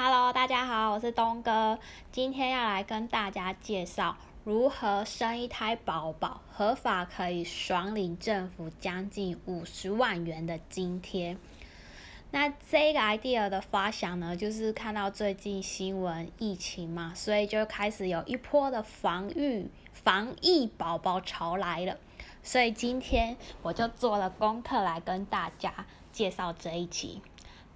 Hello，大家好，我是东哥，今天要来跟大家介绍如何生一胎宝宝，合法可以爽领政府将近五十万元的津贴。那这个 idea 的发想呢，就是看到最近新闻疫情嘛，所以就开始有一波的防御防疫宝宝潮来了。所以今天我就做了功课来跟大家介绍这一期。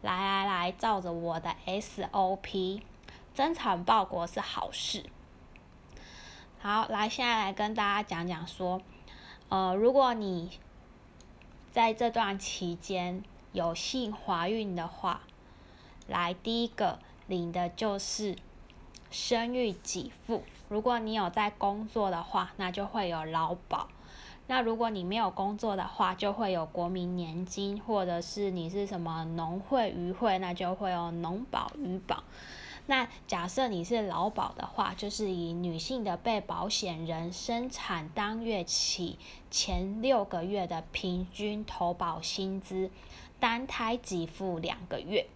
来来来，照着我的 SOP，增产报国是好事。好，来现在来跟大家讲讲说，呃，如果你在这段期间有幸怀孕的话，来第一个领的就是生育给付。如果你有在工作的话，那就会有劳保。那如果你没有工作的话，就会有国民年金，或者是你是什么农会、渔会，那就会有农保、渔保。那假设你是劳保的话，就是以女性的被保险人生产当月起前六个月的平均投保薪资，单胎给付两个月。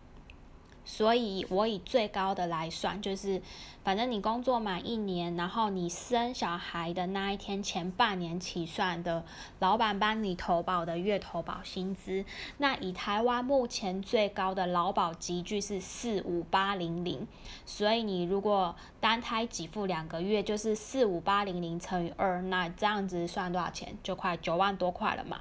所以，我以最高的来算，就是反正你工作满一年，然后你生小孩的那一天前半年起算的，老板帮你投保的月投保薪资，那以台湾目前最高的劳保集聚是四五八零零，所以你如果单胎给付两个月，就是四五八零零乘以二，那这样子算多少钱？就快九万多块了嘛。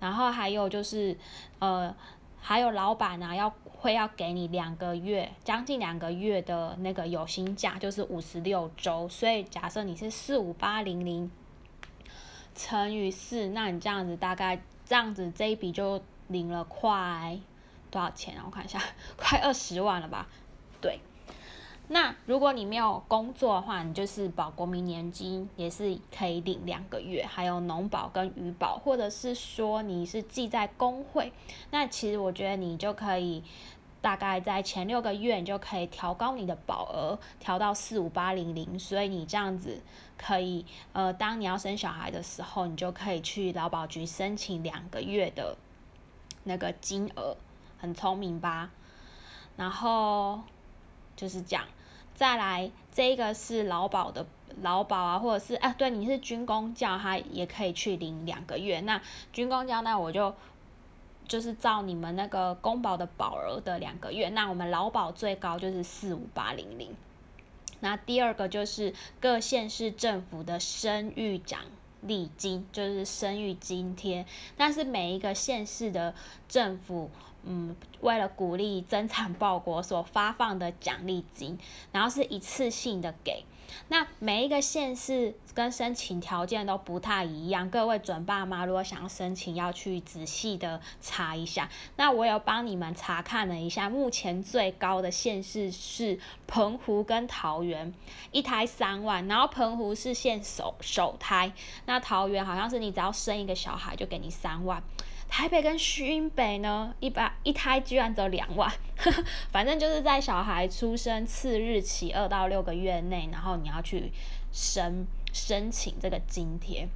然后还有就是，呃。还有老板呢，要会要给你两个月，将近两个月的那个有薪假，就是五十六周。所以假设你是四五八零零乘以四，那你这样子大概这样子这一笔就领了快多少钱啊？我看一下，快二十万了吧？对。那如果你没有工作的话，你就是保国民年金，也是可以领两个月，还有农保跟渔保，或者是说你是记在工会，那其实我觉得你就可以大概在前六个月，你就可以调高你的保额，调到四五八零零，所以你这样子可以，呃，当你要生小孩的时候，你就可以去劳保局申请两个月的那个金额，很聪明吧？然后就是讲。再来，这个是劳保的劳保啊，或者是啊，对，你是军工教，他也可以去领两个月。那军工教，那我就就是照你们那个公保的保额的两个月。那我们劳保最高就是四五八零零。那第二个就是各县市政府的生育奖励金，就是生育津贴。但是每一个县市的政府。嗯，为了鼓励增产报国所发放的奖励金，然后是一次性的给。那每一个县市跟申请条件都不太一样，各位准爸妈如果想要申请，要去仔细的查一下。那我有帮你们查看了一下，目前最高的县市是澎湖跟桃园，一胎三万，然后澎湖是限首首胎，那桃园好像是你只要生一个小孩就给你三万。台北跟新北呢，一百一胎居然只有两万，反正就是在小孩出生次日起二到六个月内，然后你要去申申请这个津贴。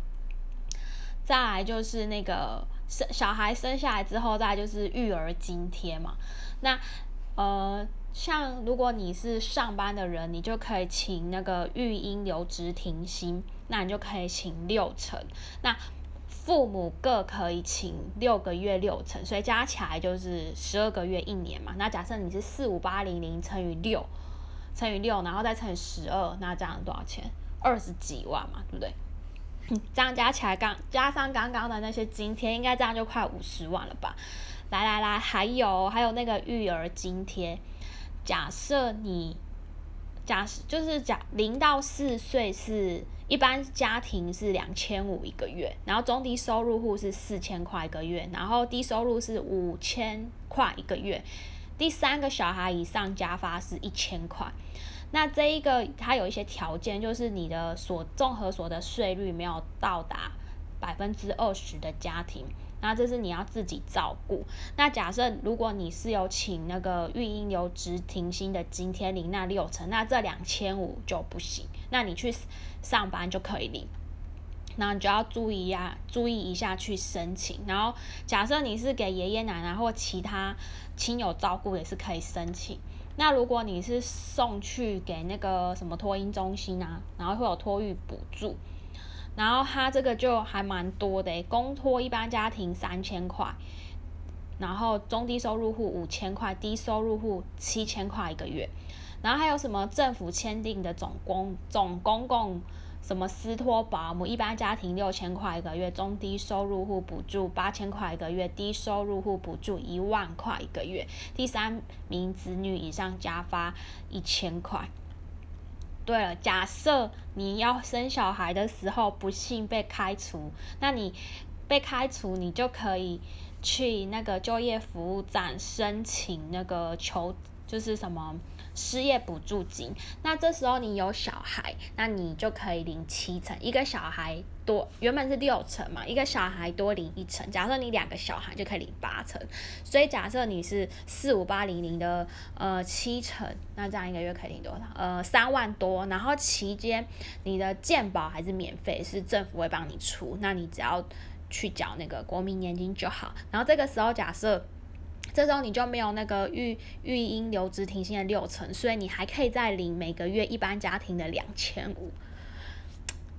再来就是那个生小孩生下来之后，再就是育儿津贴嘛。那呃，像如果你是上班的人，你就可以请那个育婴留职停薪，那你就可以请六成。那父母各可以请六个月六成，所以加起来就是十二个月一年嘛。那假设你是四五八零零乘以六，乘以六，然后再乘以十二，那这样多少钱？二十几万嘛，对不对？这样加起来刚加上刚刚的那些津贴，应该这样就快五十万了吧？来来来，还有还有那个育儿津贴，假设你。假设就是假零到四岁是一般家庭是两千五一个月，然后中低收入户是四千块一个月，然后低收入是五千块一个月，第三个小孩以上加发是一千块。那这一个它有一些条件，就是你的所综合所得税率没有到达百分之二十的家庭。那这是你要自己照顾。那假设如果你是有请那个育婴留职停薪的津贴领那六成，那这两千五就不行。那你去上班就可以领。那你就要注意呀，注意一下去申请。然后假设你是给爷爷奶奶或其他亲友照顾，也是可以申请。那如果你是送去给那个什么托婴中心啊，然后会有托育补助，然后它这个就还蛮多的，公托一般家庭三千块，然后中低收入户五千块，低收入户七千块一个月，然后还有什么政府签订的总公总公共。什么私托保姆，一般家庭六千块一个月，中低收入户补助八千块一个月，低收入户补助一万块一个月，第三名子女以上加发一千块。对了，假设你要生小孩的时候不幸被开除，那你被开除，你就可以去那个就业服务站申请那个求，就是什么？失业补助金，那这时候你有小孩，那你就可以领七成，一个小孩多，原本是六成嘛，一个小孩多领一成。假设你两个小孩就可以领八成，所以假设你是四五八零零的呃七成，那这样一个月可以领多少？呃三万多，然后期间你的健保还是免费，是政府会帮你出，那你只要去缴那个国民年金就好。然后这个时候假设。这时候你就没有那个育育婴留职停薪的六成，所以你还可以再领每个月一般家庭的两千五，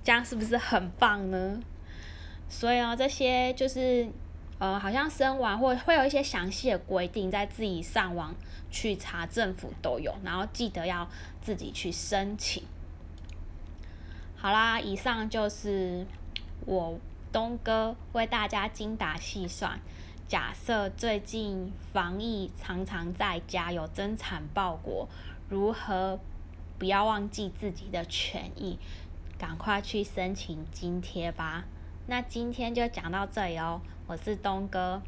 这样是不是很棒呢？所以啊，这些就是呃，好像生完或会有一些详细的规定，在自己上网去查，政府都有，然后记得要自己去申请。好啦，以上就是我东哥为大家精打细算。假设最近防疫常常在家有增产报国，如何不要忘记自己的权益，赶快去申请津贴吧。那今天就讲到这里哦，我是东哥，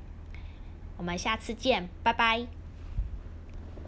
我们下次见，拜拜。